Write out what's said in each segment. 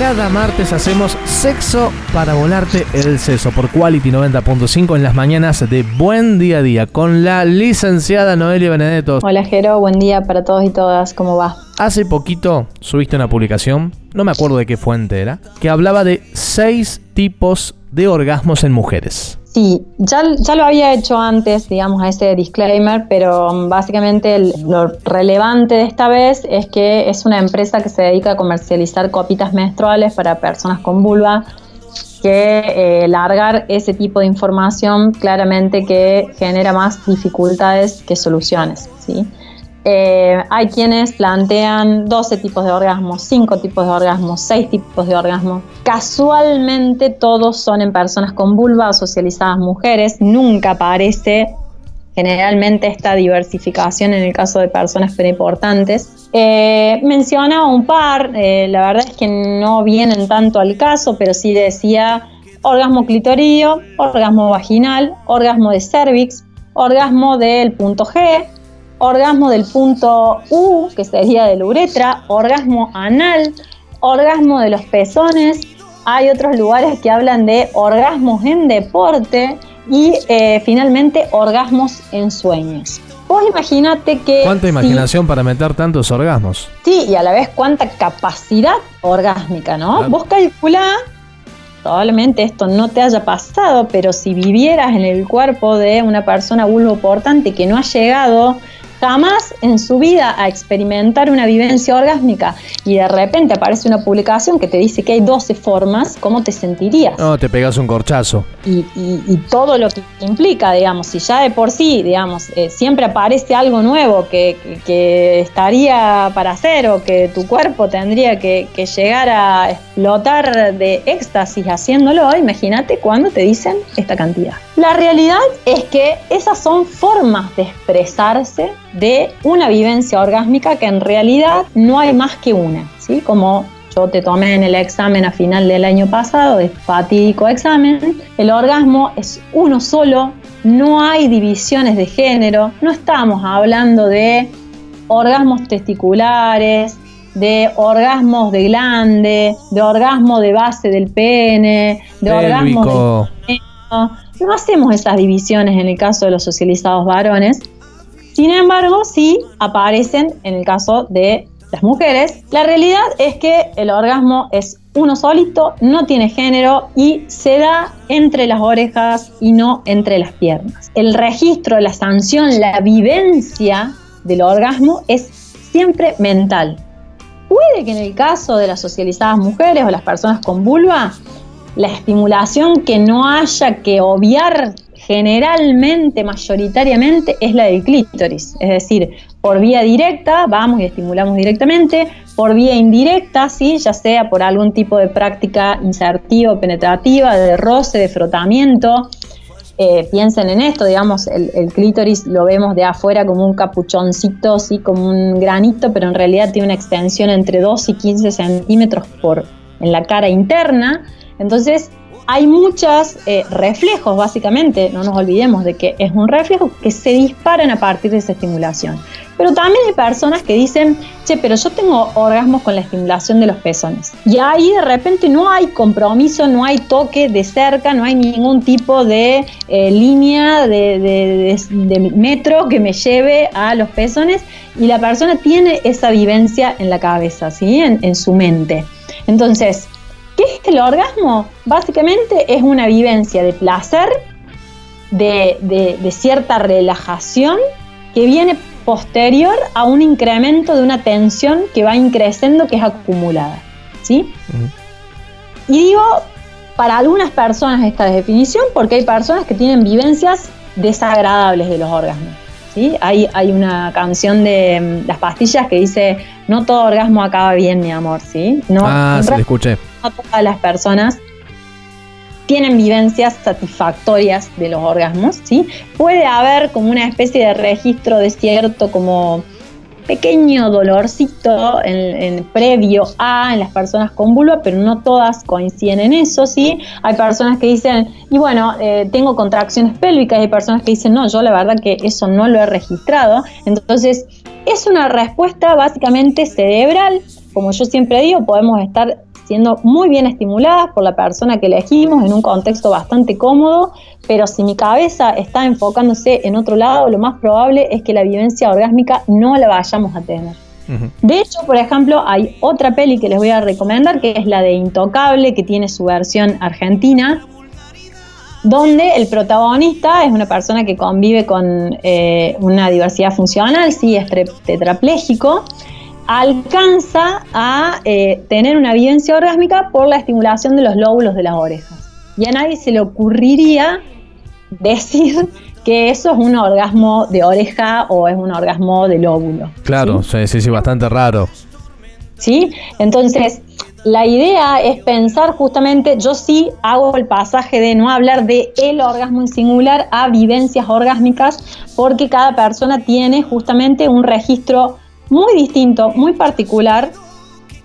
Cada martes hacemos sexo para volarte el seso por Quality 90.5 en las mañanas de Buen Día a Día con la licenciada Noelia Benedetto. Hola Jero, buen día para todos y todas, ¿cómo va? Hace poquito subiste una publicación, no me acuerdo de qué fuente era, que hablaba de seis tipos de orgasmos en mujeres. Sí, ya, ya lo había hecho antes, digamos, a ese disclaimer, pero um, básicamente lo relevante de esta vez es que es una empresa que se dedica a comercializar copitas menstruales para personas con vulva, que eh, largar ese tipo de información claramente que genera más dificultades que soluciones, ¿sí? Eh, hay quienes plantean 12 tipos de orgasmos, 5 tipos de orgasmos, 6 tipos de orgasmos. Casualmente todos son en personas con vulva o socializadas mujeres. Nunca aparece generalmente esta diversificación en el caso de personas periportantes. Eh, menciona un par, eh, la verdad es que no vienen tanto al caso, pero sí decía orgasmo clitorio, orgasmo vaginal, orgasmo de cervix, orgasmo del punto G, orgasmo del punto U, que sería de la uretra, orgasmo anal, orgasmo de los pezones. Hay otros lugares que hablan de orgasmos en deporte y eh, finalmente orgasmos en sueños. Vos imagínate que... ¿Cuánta imaginación para meter tantos orgasmos? Sí, y a la vez cuánta capacidad orgásmica, ¿no? Vos calculá, probablemente esto no te haya pasado, pero si vivieras en el cuerpo de una persona vulvoportante que no ha llegado jamás en su vida a experimentar una vivencia orgásmica y de repente aparece una publicación que te dice que hay 12 formas, ¿cómo te sentirías? No, te pegas un corchazo. Y, todo lo que implica, digamos, si ya de por sí, digamos, eh, siempre aparece algo nuevo que, estaría para hacer o que tu cuerpo tendría que, que llegar a explotar de éxtasis haciéndolo, imagínate cuando te dicen esta cantidad. La realidad es que esas son formas de expresarse de una vivencia orgásmica que en realidad no hay más que una, ¿sí? Como yo te tomé en el examen a final del año pasado, es fatídico examen, el orgasmo es uno solo, no hay divisiones de género, no estamos hablando de orgasmos testiculares, de orgasmos de glande, de orgasmo de base del pene, de orgasmo de... No hacemos esas divisiones en el caso de los socializados varones, sin embargo, sí aparecen en el caso de las mujeres. La realidad es que el orgasmo es uno solito, no tiene género y se da entre las orejas y no entre las piernas. El registro, la sanción, la vivencia del orgasmo es siempre mental. Puede que en el caso de las socializadas mujeres o las personas con vulva, la estimulación que no haya que obviar generalmente, mayoritariamente, es la del clítoris. Es decir, por vía directa vamos y estimulamos directamente, por vía indirecta, ¿sí? ya sea por algún tipo de práctica insertiva o penetrativa, de roce, de frotamiento. Eh, piensen en esto, digamos, el, clítoris lo vemos de afuera como un capuchoncito, ¿sí? como un granito, pero en realidad tiene una extensión entre 2 y 15 centímetros por, en la cara interna. Entonces, hay muchos eh, reflejos, básicamente, no nos olvidemos de que es un reflejo que se disparan a partir de esa estimulación. Pero también hay personas que dicen, che, pero yo tengo orgasmos con la estimulación de los pezones. Y ahí de repente no hay compromiso, no hay toque de cerca, no hay ningún tipo de eh, línea de, metro que me lleve a los pezones y la persona tiene esa vivencia en la cabeza, ¿sí? en, en su mente. Entonces, ¿Qué es el orgasmo? Básicamente es una vivencia de placer, de, cierta relajación que viene posterior a un incremento de una tensión que va increciendo, que es acumulada. ¿sí? Y digo, para algunas personas esta definición, porque hay personas que tienen vivencias desagradables de los orgasmos. ¿Sí? Hay, hay una canción de mm, Las Pastillas que dice, no todo orgasmo acaba bien, mi amor, ¿sí? No, ah, se escuché a todas las personas tienen vivencias satisfactorias de los orgasmos, ¿sí? Puede haber como una especie de registro de cierto como pequeño dolorcito en, previo a en las personas con vulva, pero no todas coinciden en eso, ¿sí? Hay personas que dicen, y bueno, eh, tengo contracciones pélvicas, hay personas que dicen, no, yo la verdad que eso no lo he registrado. Entonces, es una respuesta básicamente cerebral. Como yo siempre digo, podemos estar siendo muy bien estimuladas por la persona que elegimos en un contexto bastante cómodo, pero si mi cabeza está enfocándose en otro lado, lo más probable es que la vivencia orgásmica no la vayamos a tener. De hecho, por ejemplo, hay otra peli que les voy a recomendar, que es la de Intocable, que tiene su versión argentina, donde el protagonista es una persona que convive con eh, una diversidad funcional, sí, es tetrapléjico, alcanza a eh, tener una vivencia orgásmica por la estimulación de los lóbulos de las orejas. Y a nadie se le ocurriría decir que eso es un orgasmo de oreja o es un orgasmo de lóbulo. Claro, sí, sí, sí bastante raro. ¿Sí? Entonces, la idea es pensar justamente, yo sí hago el pasaje de no hablar de el orgasmo en singular a vivencias orgásmicas, porque cada persona tiene justamente un registro muy distinto, muy particular,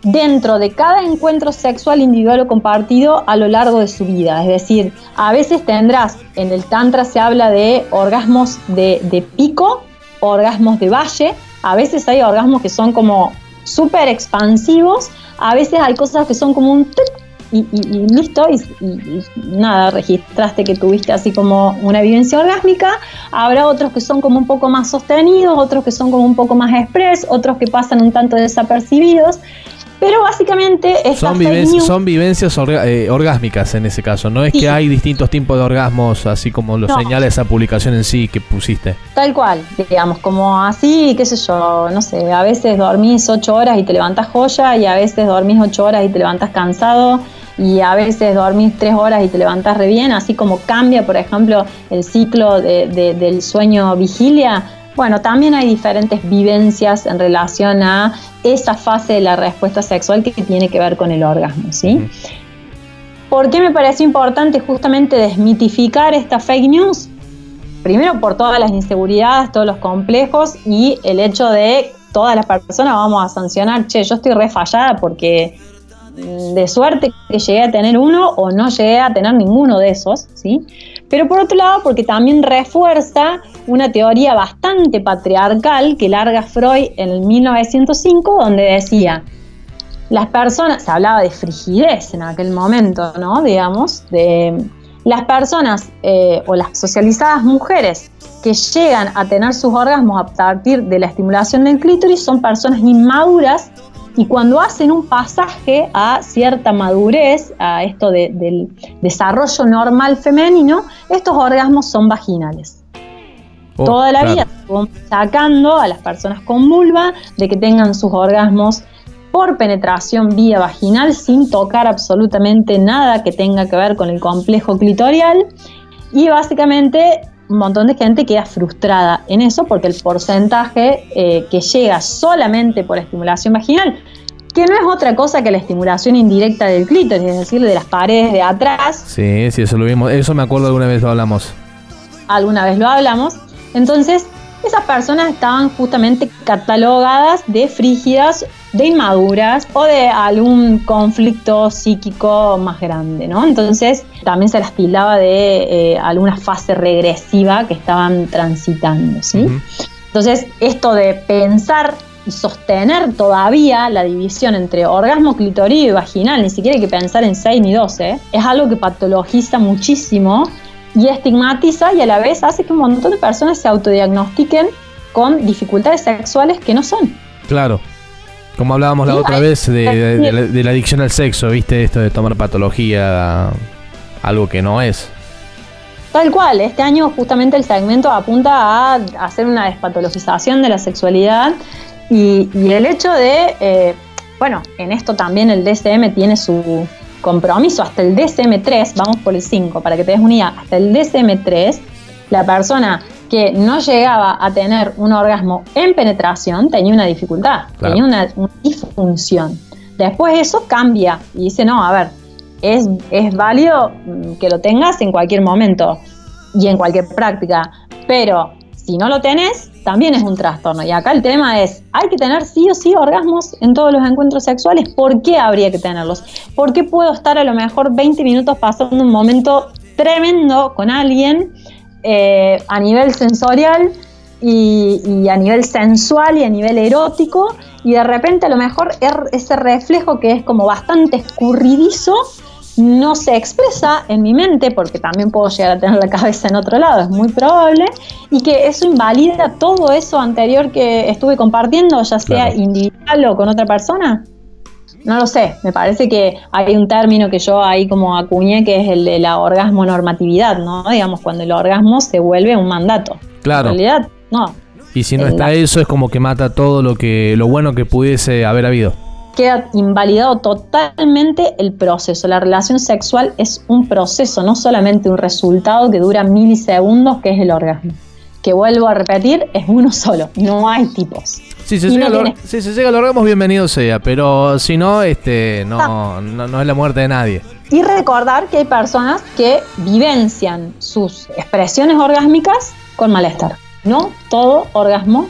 dentro de cada encuentro sexual individual o compartido a lo largo de su vida. Es decir, a veces tendrás, en el Tantra se habla de orgasmos de, pico, orgasmos de valle, a veces hay orgasmos que son como súper expansivos, a veces hay cosas que son como un y, listo, y, nada, registraste que tuviste así como una vivencia orgásmica. Habrá otros que son como un poco más sostenidos, otros que son como un poco más express, otros que pasan un tanto desapercibidos. Pero básicamente son, son vivencias eh, orgásmicas en ese caso. No es que hay distintos tipos de orgasmos, así como lo señala esa publicación en sí que pusiste. Tal cual, digamos, como así, qué sé yo, no sé, a veces dormís ocho horas y te levantas joya y a veces dormís ocho horas y te levantas cansado y a veces dormís tres horas y te levantas re bien, así como cambia, por ejemplo, el ciclo del sueño vigilia. Bueno, también hay diferentes vivencias en relación a esa fase de la respuesta sexual que tiene que ver con el orgasmo, ¿sí? ¿Por qué me parece importante justamente desmitificar esta fake news? Primero por todas las inseguridades, todos los complejos y el hecho de todas las personas vamos a sancionar, che, yo estoy refallada porque de suerte que llegué a tener uno o no llegué a tener ninguno de esos, ¿sí? Pero por otro lado, porque también refuerza una teoría bastante patriarcal que larga Freud en el 1905, donde decía, las personas, se hablaba de frigidez en aquel momento, ¿no? Digamos, de las personas eh, o las socializadas mujeres que llegan a tener sus orgasmos a partir de la estimulación del clítoris son personas inmaduras y cuando hacen un pasaje a cierta madurez, a esto del desarrollo normal femenino, estos orgasmos son vaginales. Oh, Toda la vida sacando a las personas con vulva de que tengan sus orgasmos por penetración vía vaginal sin tocar absolutamente nada que tenga que ver con el complejo clitorial y básicamente un montón de gente queda frustrada en eso porque el porcentaje eh, que llega solamente por estimulación vaginal, que no es otra cosa que la estimulación indirecta del clítoris, es decir, de las paredes de atrás. Sí, sí, eso lo vimos, eso me acuerdo alguna vez lo hablamos. Alguna vez lo hablamos. Entonces, esas personas estaban justamente catalogadas de frígidas, de inmaduras o de algún conflicto psíquico más grande, ¿no? Entonces también se las tildaba de eh, alguna fase regresiva que estaban transitando, ¿sí? Entonces, esto de pensar y sostener todavía la división entre orgasmo clitorio y vaginal, ni siquiera hay que pensar en 6 ni 12, es algo que patologiza muchísimo y estigmatiza y a la vez hace que un montón de personas se autodiagnostiquen con dificultades sexuales que no son. Claro. Como hablábamos la otra vez de, la, adicción al sexo, ¿viste? Esto de tomar patología, algo que no es. Tal cual, este año justamente el segmento apunta a hacer una despatologización de la sexualidad y, el hecho de, eh, bueno, en esto también el DSM tiene su, compromiso hasta el DSM3, vamos por el 5, para que te des una idea, hasta el DSM3, la persona que no llegaba a tener un orgasmo en penetración tenía una dificultad, tenía una, disfunción. Después eso cambia y dice, no, a ver, es, es válido mm, que lo tengas en cualquier momento y en cualquier práctica, pero si no lo tenés, también es un trastorno. Y acá el tema es, ¿hay que tener sí o sí orgasmos en todos los encuentros sexuales? ¿Por qué habría que tenerlos? ¿Por qué puedo estar a lo mejor 20 minutos pasando un momento tremendo con alguien eh, a nivel sensorial y, a nivel sensual y a nivel erótico y de repente a lo mejor er, ese reflejo que es como bastante escurridizo no se expresa en mi mente, porque también puedo llegar a tener la cabeza en otro lado, es muy probable, y que eso invalida todo eso anterior que estuve compartiendo, ya sea individual o con otra persona. No lo sé, me parece que hay un término que yo ahí como acuñé que es el de la orgasmo normatividad, ¿no? Digamos, cuando el orgasmo se vuelve un mandato. Claro. En realidad, no. Y si no está eso es como que mata todo lo que lo bueno que pudiese haber habido queda invalidado totalmente el proceso. La relación sexual es un proceso, no solamente un resultado que dura milisegundos, que es el orgasmo. Que vuelvo a repetir, es uno solo, no hay tipos. Si se, llega, al orgasmo, bienvenido sea, pero si no, este, no, no, es la muerte de nadie. Y recordar que hay personas que vivencian sus expresiones orgásmicas con malestar. No todo orgasmo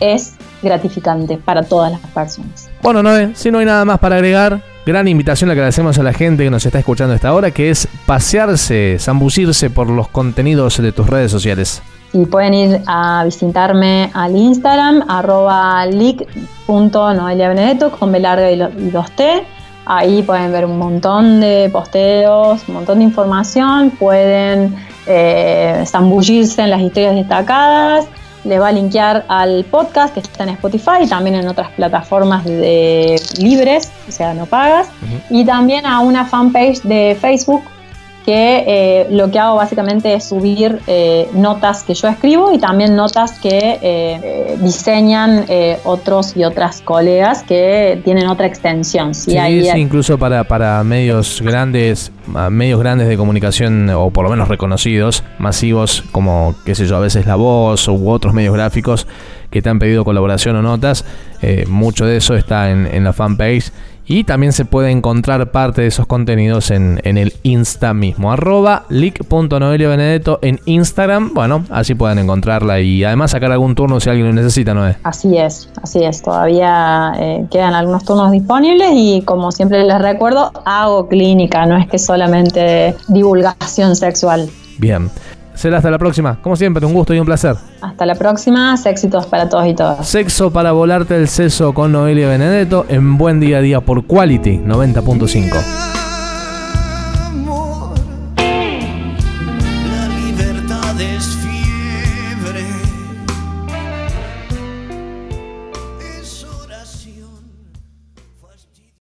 es gratificante para todas las personas. Bueno, Noé, si no hay nada más para agregar, gran invitación la que le hacemos a la gente que nos está escuchando a esta hora, que es pasearse, zambullirse por los contenidos de tus redes sociales. Y pueden ir a visitarme al Instagram, arroba leak.noeliabenedetto con B larga y, los T. Ahí pueden ver un montón de posteos, un montón de información, pueden eh, zambullirse en las historias destacadas, les va a linkear al podcast que está en Spotify y también en otras plataformas de libres, o sea, no pagas, y también a una fanpage de Facebook que eh, lo que hago básicamente es subir eh, notas que yo escribo y también notas que eh, diseñan otros y otras colegas que tienen otra extensión. Sí, sí, incluso para, para medios grandes, medios grandes de comunicación o por lo menos reconocidos, masivos como, qué sé yo, a veces La Voz u otros medios gráficos que te han pedido colaboración o notas, mucho de eso está en, en la fanpage y también se puede encontrar parte de esos contenidos en, el Insta mismo. Arroba leak.noeliobenedetto en Instagram. Bueno, así pueden encontrarla y además sacar algún turno si alguien lo necesita, ¿no es? Así es, así es. Todavía eh, quedan algunos turnos disponibles y como siempre les recuerdo, hago clínica, no es que solamente divulgación sexual. Bien. Será hasta la próxima. Como siempre, un gusto y un placer. Hasta la próxima. Éxitos para todos y todas. Sexo para volarte el seso con Noelia Benedetto en Buen Día a Día por Quality 90.5.